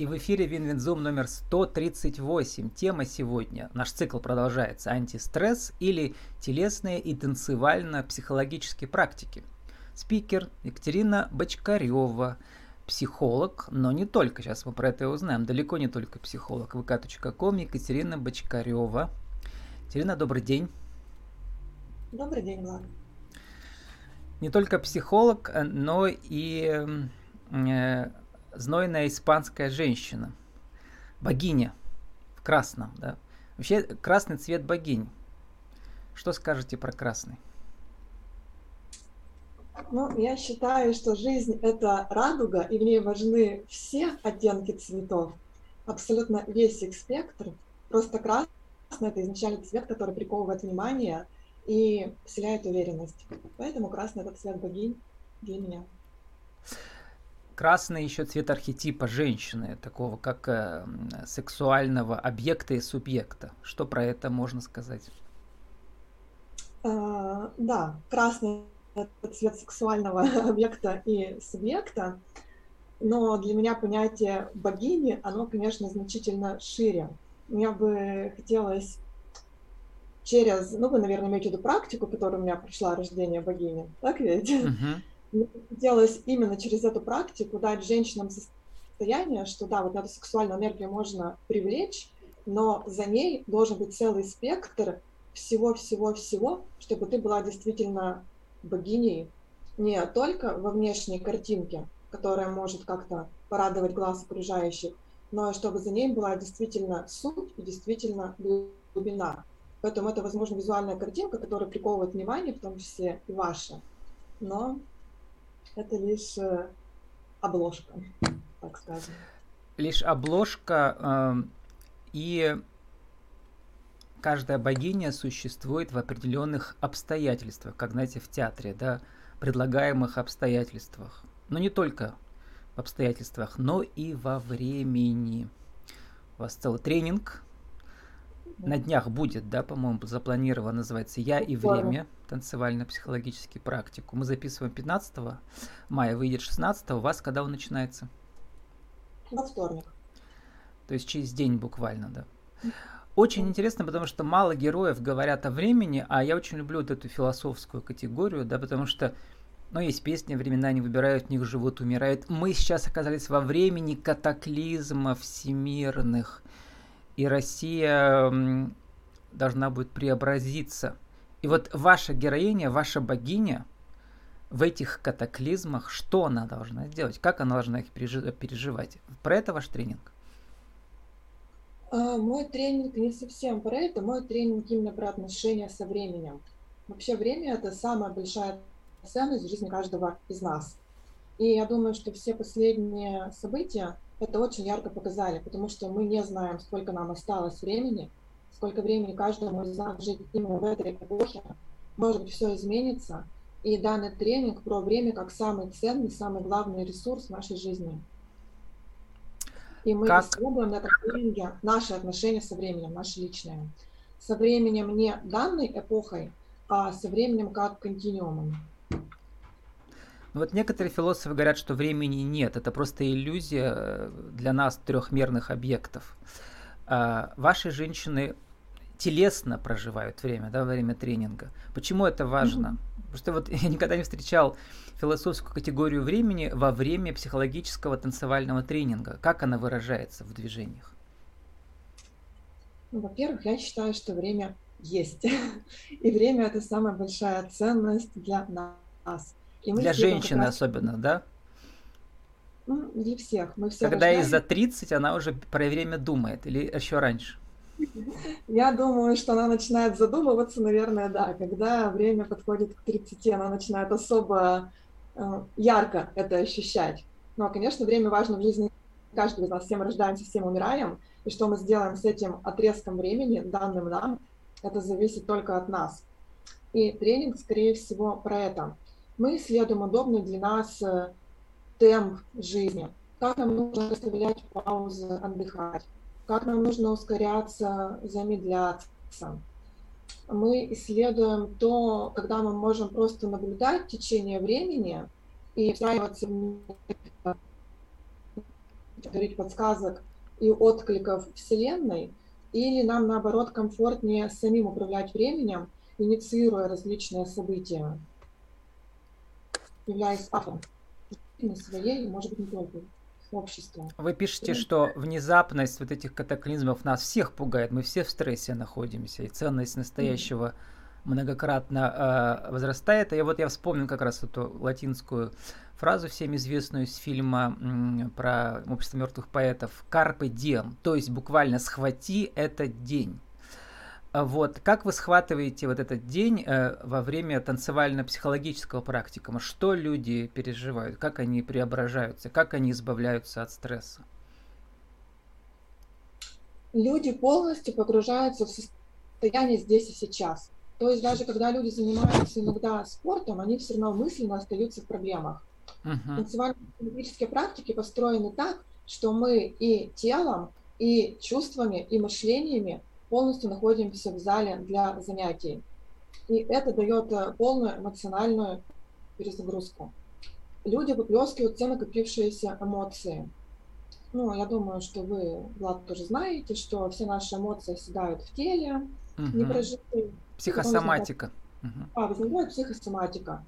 И в эфире WinWinZoom номер 138. Тема сегодня, наш цикл продолжается, антистресс или телесные и танцевально-психологические практики. Спикер Екатерина Бочкарева, психолог, но не только, сейчас мы про это и узнаем, далеко не только психолог. vk.com Екатерина Бочкарева. Екатерина, добрый день. Добрый день, Влад. Не только психолог, но и э, знойная испанская женщина, богиня в красном, да. Вообще красный цвет богинь. Что скажете про красный? Ну, я считаю, что жизнь — это радуга, и в ней важны все оттенки цветов, абсолютно весь их спектр. Просто красный — это изначально цвет, который приковывает внимание и вселяет уверенность. Поэтому красный — это цвет богинь для меня. Красный еще цвет архетипа женщины, такого как э, сексуального объекта и субъекта. Что про это можно сказать? А, да, красный это цвет сексуального объекта и субъекта, но для меня понятие богини, оно, конечно, значительно шире. Мне бы хотелось через, ну, вы, наверное, имеете в виду практику, которая у меня пришла, рождение богини, так ведь? Uh-huh мне хотелось именно через эту практику дать женщинам состояние, что да, вот эту сексуальную энергию можно привлечь, но за ней должен быть целый спектр всего-всего-всего, чтобы ты была действительно богиней, не только во внешней картинке, которая может как-то порадовать глаз окружающих, но чтобы за ней была действительно суть и действительно глубина. Поэтому это, возможно, визуальная картинка, которая приковывает внимание, в том числе и ваше. Но это лишь э, обложка, так скажем. Лишь обложка, э, и каждая богиня существует в определенных обстоятельствах, как, знаете, в театре, да, предлагаемых обстоятельствах. Но не только в обстоятельствах, но и во времени. У вас целый тренинг на днях будет, да, по-моему, запланировано, называется «Я и время», танцевально-психологический практику. Мы записываем 15 мая, выйдет 16 у вас когда он начинается? Во вторник. То есть через день буквально, да. Очень интересно, потому что мало героев говорят о времени, а я очень люблю вот эту философскую категорию, да, потому что, ну, есть песни, времена не выбирают, в них живут, умирают. Мы сейчас оказались во времени катаклизмов всемирных, и Россия должна будет преобразиться. И вот ваша героиня, ваша богиня в этих катаклизмах, что она должна сделать? Как она должна их переживать? Про это ваш тренинг? А, мой тренинг не совсем про это, мой тренинг именно про отношения со временем. Вообще время – это самая большая ценность в жизни каждого из нас. И я думаю, что все последние события это очень ярко показали, потому что мы не знаем, сколько нам осталось времени, сколько времени каждому из нас жить именно в этой эпохе. Может быть, все изменится. И данный тренинг про время как самый ценный, самый главный ресурс в нашей жизни. И мы как... исследуем на этом тренинге наши отношения со временем, наши личные. Со временем не данной эпохой, а со временем как континуумом. Ну вот некоторые философы говорят, что времени нет, это просто иллюзия э, для нас трехмерных объектов. А ваши женщины телесно проживают время, да, во время тренинга. Почему это важно? Mm-hmm. Потому что вот я никогда не встречал философскую категорию времени во время психологического танцевального тренинга. Как она выражается в движениях? Ну, во-первых, я считаю, что время есть. И время это самая большая ценность для нас. И Для женщины раз... особенно, да? Ну, для всех. Мы все Когда ей за 30, она уже про время думает, или еще раньше? Я думаю, что она начинает задумываться, наверное, да, когда время подходит к 30, она начинает особо э, ярко это ощущать. Но, конечно, время важно в жизни каждого из нас. Все мы рождаемся, все мы умираем. И что мы сделаем с этим отрезком времени, данным нам, это зависит только от нас. И тренинг, скорее всего, про это мы исследуем удобный для нас э, темп жизни, как нам нужно расставлять паузы, отдыхать, как нам нужно ускоряться, замедляться. Мы исследуем то, когда мы можем просто наблюдать течение времени и встраиваться в говорить, подсказок и откликов Вселенной, или нам, наоборот, комфортнее самим управлять временем, инициируя различные события, являясь автором своей, может быть, не только общества. Вы пишете, что внезапность вот этих катаклизмов нас всех пугает, мы все в стрессе находимся, и ценность настоящего многократно э, возрастает. И вот я вспомнил как раз эту латинскую фразу всем известную из фильма м, про общество мертвых поэтов «Carpe diem», то есть буквально «схвати этот день». А вот как вы схватываете вот этот день э, во время танцевально-психологического практикума? Что люди переживают? Как они преображаются? Как они избавляются от стресса? Люди полностью погружаются в состояние здесь и сейчас. То есть даже когда люди занимаются иногда спортом, они все равно мысленно остаются в проблемах. Uh-huh. Танцевально-психологические практики построены так, что мы и телом, и чувствами, и мышлениями полностью находимся в зале для занятий. И это дает э, полную эмоциональную перезагрузку. Люди выплескивают все накопившиеся эмоции. Ну, я думаю, что вы, Влад, тоже знаете, что все наши эмоции оседают в теле, угу. не прожитые. Психосоматика. Возникает... А, возникает психосоматика.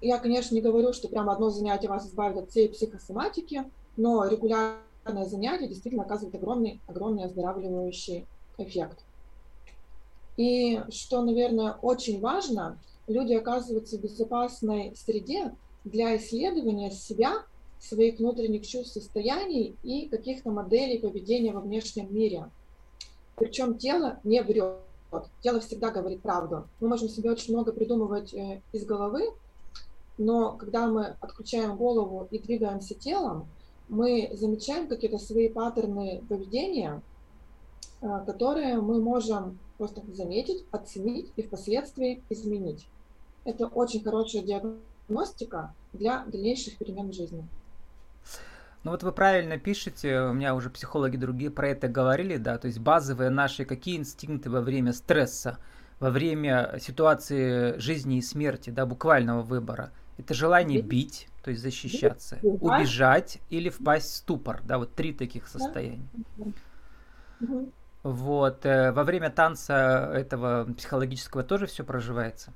Я, конечно, не говорю, что прямо одно занятие вас избавит от всей психосоматики, но регулярное занятие действительно оказывает огромный, огромный оздоравливающий эффект. И что, наверное, очень важно, люди оказываются в безопасной среде для исследования себя, своих внутренних чувств, состояний и каких-то моделей поведения во внешнем мире. Причем тело не врет. Тело всегда говорит правду. Мы можем себе очень много придумывать э, из головы, но когда мы отключаем голову и двигаемся телом, мы замечаем какие-то свои паттерны поведения, которые мы можем просто заметить, оценить и впоследствии изменить. Это очень хорошая диагностика для дальнейших перемен жизни. Ну вот вы правильно пишете, у меня уже психологи другие про это говорили, да, то есть базовые наши какие инстинкты во время стресса, во время ситуации жизни и смерти, да, буквального выбора. Это желание бить, то есть защищаться, убежать или впасть в ступор, да, вот три таких состояния. Вот. Э, во время танца этого психологического тоже все проживается?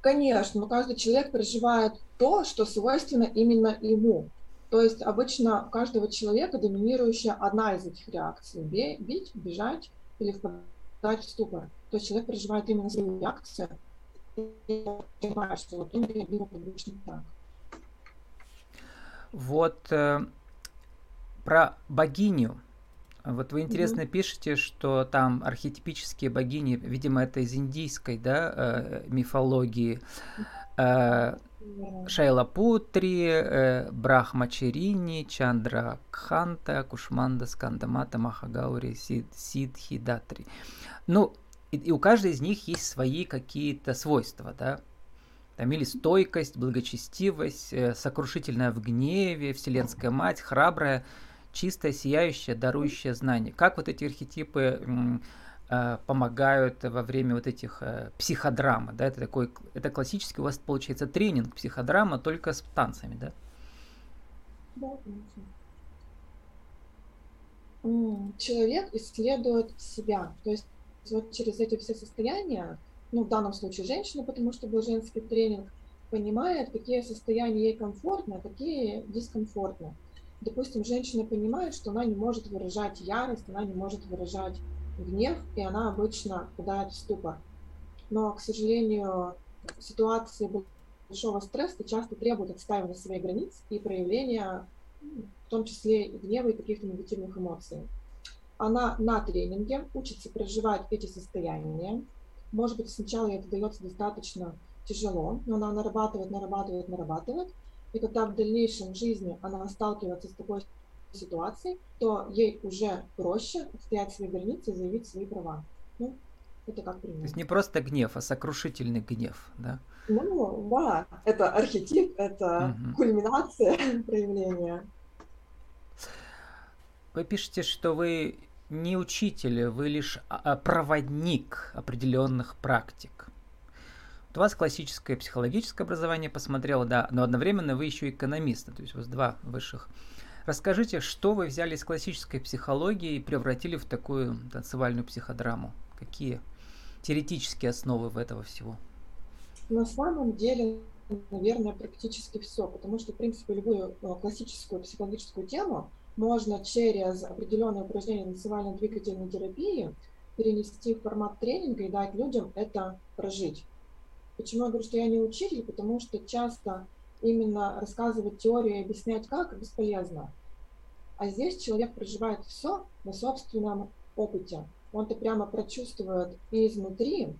Конечно, но каждый человек переживает то, что свойственно именно ему. То есть обычно у каждого человека доминирующая одна из этих реакций. Бить, бежать или впадать в ступор. То есть человек переживает именно свою реакцию и понимает, что вот он реагирует обычно так. Вот э, про богиню вот вы интересно mm-hmm. пишете, что там архетипические богини, видимо, это из индийской, да, э, мифологии. Э, Шайла Путри, э, Брахмачерини, Чандра Кханта, Кушманда, Скандамата, Махагаури, Сид, Сидхидатри. Ну, и, и у каждой из них есть свои какие-то свойства, да. Там или стойкость, благочестивость, сокрушительная в гневе, вселенская мать, храбрая – чистое, сияющее, дарующее знание. Как вот эти архетипы э, помогают во время вот этих э, психодрамы, да, это такой, это классический у вас получается тренинг психодрама только с танцами, да? Да, конечно. Человек исследует себя, то есть вот через эти все состояния, ну, в данном случае женщина, потому что был женский тренинг, понимает, какие состояния ей комфортны, а какие дискомфортны допустим, женщина понимает, что она не может выражать ярость, она не может выражать гнев, и она обычно впадает в ступор. Но, к сожалению, ситуации большого стресса часто требуют отстаивания своих границ и проявления, в том числе и гнева и каких-то негативных эмоций. Она на тренинге учится проживать эти состояния. Может быть, сначала ей это дается достаточно тяжело, но она нарабатывает, нарабатывает, нарабатывает, и когда в дальнейшем жизни она сталкивается с такой ситуацией, то ей уже проще отстоять свои границы и заявить свои права. Ну, это как пример. То есть не просто гнев, а сокрушительный гнев, да? Ну, да, это архетип, это угу. кульминация проявления. Вы пишете, что вы не учитель, вы лишь а, а, проводник определенных практик у вас классическое психологическое образование посмотрела, да, но одновременно вы еще экономист, то есть у вас два высших Расскажите, что вы взяли из классической психологии и превратили в такую танцевальную психодраму? Какие теоретические основы в этого всего? На самом деле, наверное, практически все, потому что, в принципе, любую э, классическую психологическую тему можно через определенные упражнения танцевально-двигательной терапии перенести в формат тренинга и дать людям это прожить. Почему я говорю, что я не учитель? Потому что часто именно рассказывать теорию и объяснять как бесполезно. А здесь человек проживает все на собственном опыте. Он это прямо прочувствует и изнутри,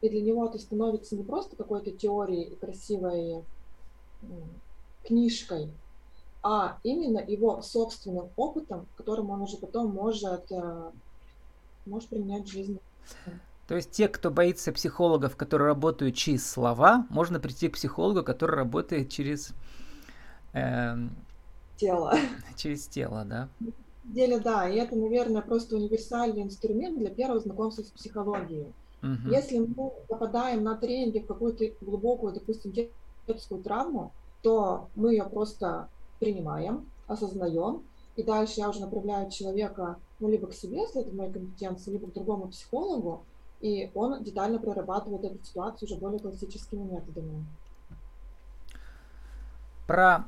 и для него это становится не просто какой-то теорией и красивой книжкой, а именно его собственным опытом, которым он уже потом может, э, может применять в жизни. То есть те, кто боится психологов, которые работают через слова, можно прийти к психологу, который работает через э, тело. Через тело, да. деле, да, и это, наверное, просто универсальный инструмент для первого знакомства с психологией. Угу. Если мы попадаем на тренинге в какую-то глубокую, допустим, детскую травму, то мы ее просто принимаем, осознаем, и дальше я уже направляю человека ну, либо к себе, если это моя компетенция, либо к другому психологу, и он детально прорабатывает эту ситуацию уже более классическими методами. Про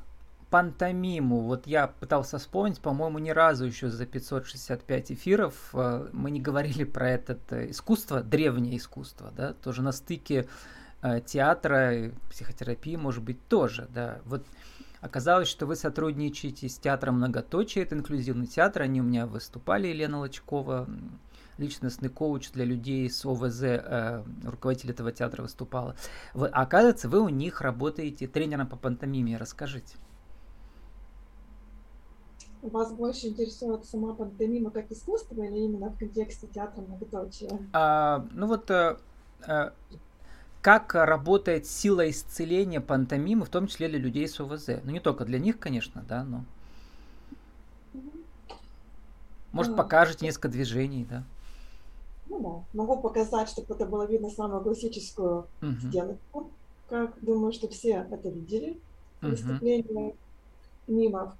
пантомиму. Вот я пытался вспомнить, по-моему, ни разу еще за 565 эфиров э, мы не говорили про это э, искусство, древнее искусство, да, тоже на стыке э, театра психотерапии, может быть, тоже, да. Вот оказалось, что вы сотрудничаете с театром Многоточие, это инклюзивный театр, они у меня выступали, Елена Лочкова, личностный коуч для людей с ОВЗ, э, руководитель этого театра выступала. Вы, оказывается, вы у них работаете тренером по пантомиме. Расскажите. Вас больше интересует сама пантомима как искусство или именно в контексте театра многоточия? А, ну вот а, а, как работает сила исцеления пантомимы, в том числе для людей с ОВЗ. Ну не только для них, конечно, да, но... Может, покажете несколько движений, да? Ну да, могу показать, чтобы это было видно самую классическую uh-huh. стенку, как думаю, что все это видели. Выступление uh-huh. мимов.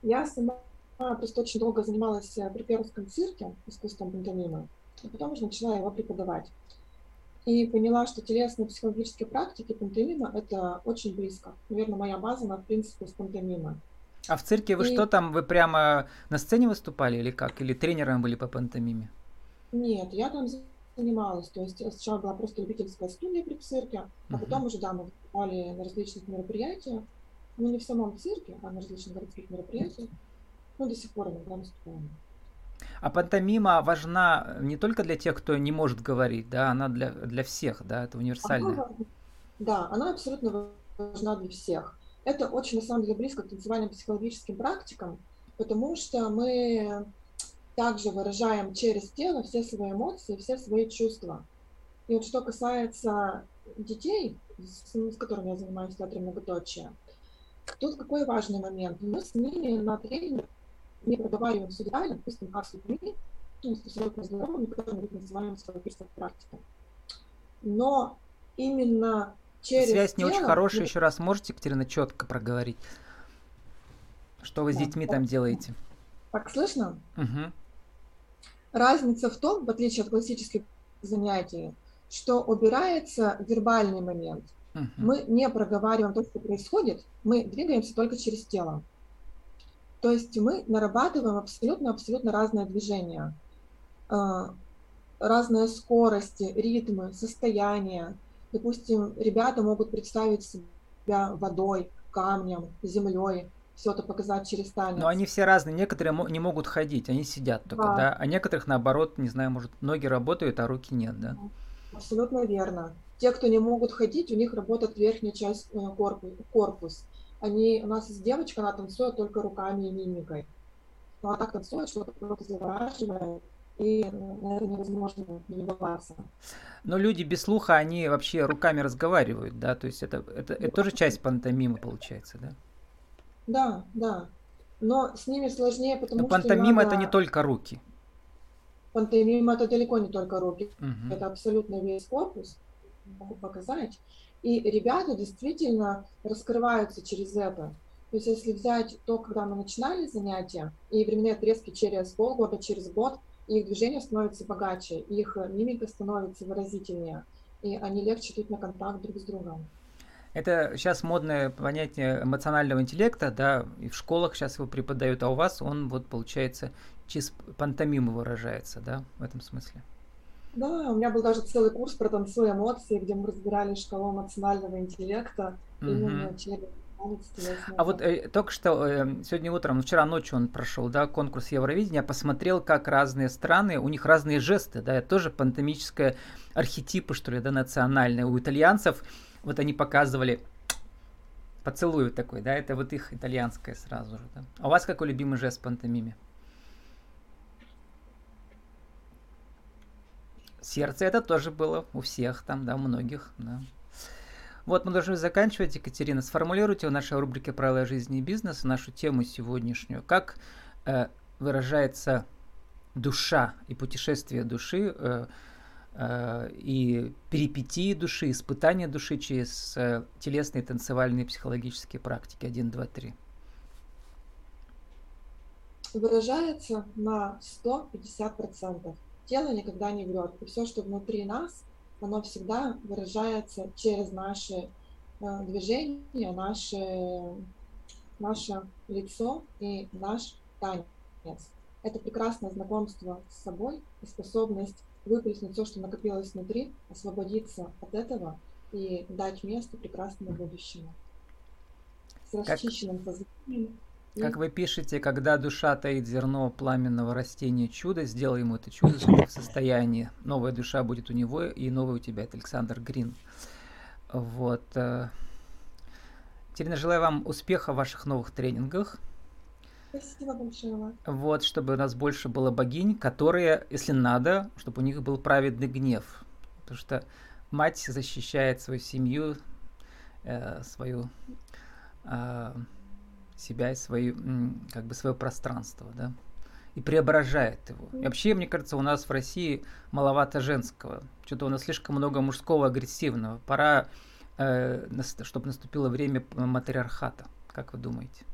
Я сама просто очень долго занималась э, при Пермском цирке искусством пантомимы, а потом уже начала его преподавать. И поняла, что телесные психологические практики пантомима – это очень близко. Наверное, моя база, она в принципе с пантомимой. А в цирке вы и... что там, вы прямо на сцене выступали или как? Или тренером были по пантомиме? Нет, я там занималась. То есть сначала была просто любительская студия при цирке, а uh-huh. потом уже, да, мы выступали на различных мероприятиях. Ну, не в самом цирке, а на различных городских мероприятиях. Ну, до сих пор иногда выступаем. А пантомима важна не только для тех, кто не может говорить, да, она для, для всех, да, это универсальная. Она, да, она абсолютно важна для всех. Это очень, на самом деле, близко к танцевальным психологическим практикам, потому что мы также выражаем через тело все свои эмоции, все свои чувства. И вот что касается детей, с, с которыми я занимаюсь в театре многоточия, тут какой важный момент. Мы с ними на тренинге не проговариваем все детали, допустим, как с людьми, ну, с абсолютно здоровыми, которые мы называем психологической практикой. Но именно через Связь не тело, очень хорошая, еще раз можете, Екатерина, четко проговорить? Что вы с да, детьми там делаете? Так слышно? Угу. Разница в том, в отличие от классических занятий, что убирается вербальный момент. Uh-huh. Мы не проговариваем то, что происходит, мы двигаемся только через тело. То есть мы нарабатываем абсолютно-абсолютно разные движения, а, разные скорости, ритмы, состояния. Допустим, ребята могут представить себя водой, камнем, землей, все это показать через танец. Но они все разные. Некоторые не могут ходить, они сидят только, да. да? А некоторых, наоборот, не знаю, может, ноги работают, а руки нет, да? Абсолютно верно. Те, кто не могут ходить, у них работает верхняя часть э, корпус. Они, у нас есть девочка, она танцует только руками и мимикой. Но она так танцует, что просто завораживает, и ну, на это невозможно не любоваться. Но люди без слуха, они вообще руками разговаривают, да? То есть это, это, это тоже часть пантомимы получается, да? Да, да. Но с ними сложнее, потому Но что пантомима надо... это не только руки. Пантомима это далеко не только руки. Угу. Это абсолютно весь корпус. Могу показать. И ребята действительно раскрываются через это. То есть если взять то, когда мы начинали занятия, и временные отрезки через полгода, через год, их движение становится богаче, их мимика становится выразительнее, и они легче идут на контакт друг с другом. Это сейчас модное понятие эмоционального интеллекта, да, и в школах сейчас его преподают, а у вас он вот получается через пантомиму выражается, да, в этом смысле. Да, у меня был даже целый курс про танцуй эмоции, где мы разбирали шкалу эмоционального интеллекта угу. именно через а вот э, только что э, сегодня утром, вчера ночью он прошел, да, конкурс Евровидения, посмотрел, как разные страны, у них разные жесты, да, это тоже пантомическое архетипы, что ли, да, национальные. У итальянцев вот они показывали поцелуй такой, да, это вот их итальянское сразу же, да. А у вас какой любимый жест в пантомиме? Сердце это тоже было у всех там, да, у многих, да. Вот мы должны заканчивать, Екатерина. Сформулируйте в нашей рубрике «Правила жизни и бизнеса» нашу тему сегодняшнюю. Как э, выражается душа и путешествие души э, и перипетии души, испытания души через э, телесные, танцевальные, психологические практики. Один, два, три. Выражается на 150%. Тело никогда не врет. И все, что внутри нас – оно всегда выражается через наши э, движения, наше, наше лицо и наш танец. Это прекрасное знакомство с собой и способность выплеснуть все, что накопилось внутри, освободиться от этого и дать место прекрасному будущему. С расчищенным сознанием как вы пишете, когда душа таит зерно пламенного растения чуда, сделай ему это чудо в состоянии. Новая душа будет у него, и новая у тебя. Это Александр Грин. Вот. Э, Терина, желаю вам успеха в ваших новых тренингах. Спасибо большое. Вот, чтобы у нас больше было богинь, которые, если надо, чтобы у них был праведный гнев. Потому что мать защищает свою семью, э, свою э, себя и свою, как бы свое пространство, да, и преображает его. И вообще, мне кажется, у нас в России маловато женского. Что-то у нас слишком много мужского агрессивного. Пора, э, чтобы наступило время матриархата. Как вы думаете?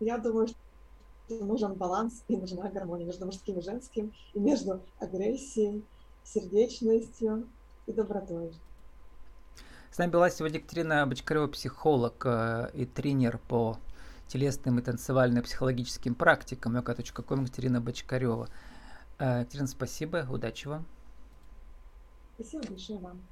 Я думаю, что нужен баланс и нужна гармония между мужским и женским, и между агрессией, сердечностью и добротой. С нами была сегодня Екатерина Бочкарева, психолог э, и тренер по телесным и танцевальным психологическим практикам. yoga.com Екатерина Бочкарева. Э, Екатерина, спасибо, удачи вам. Спасибо большое вам.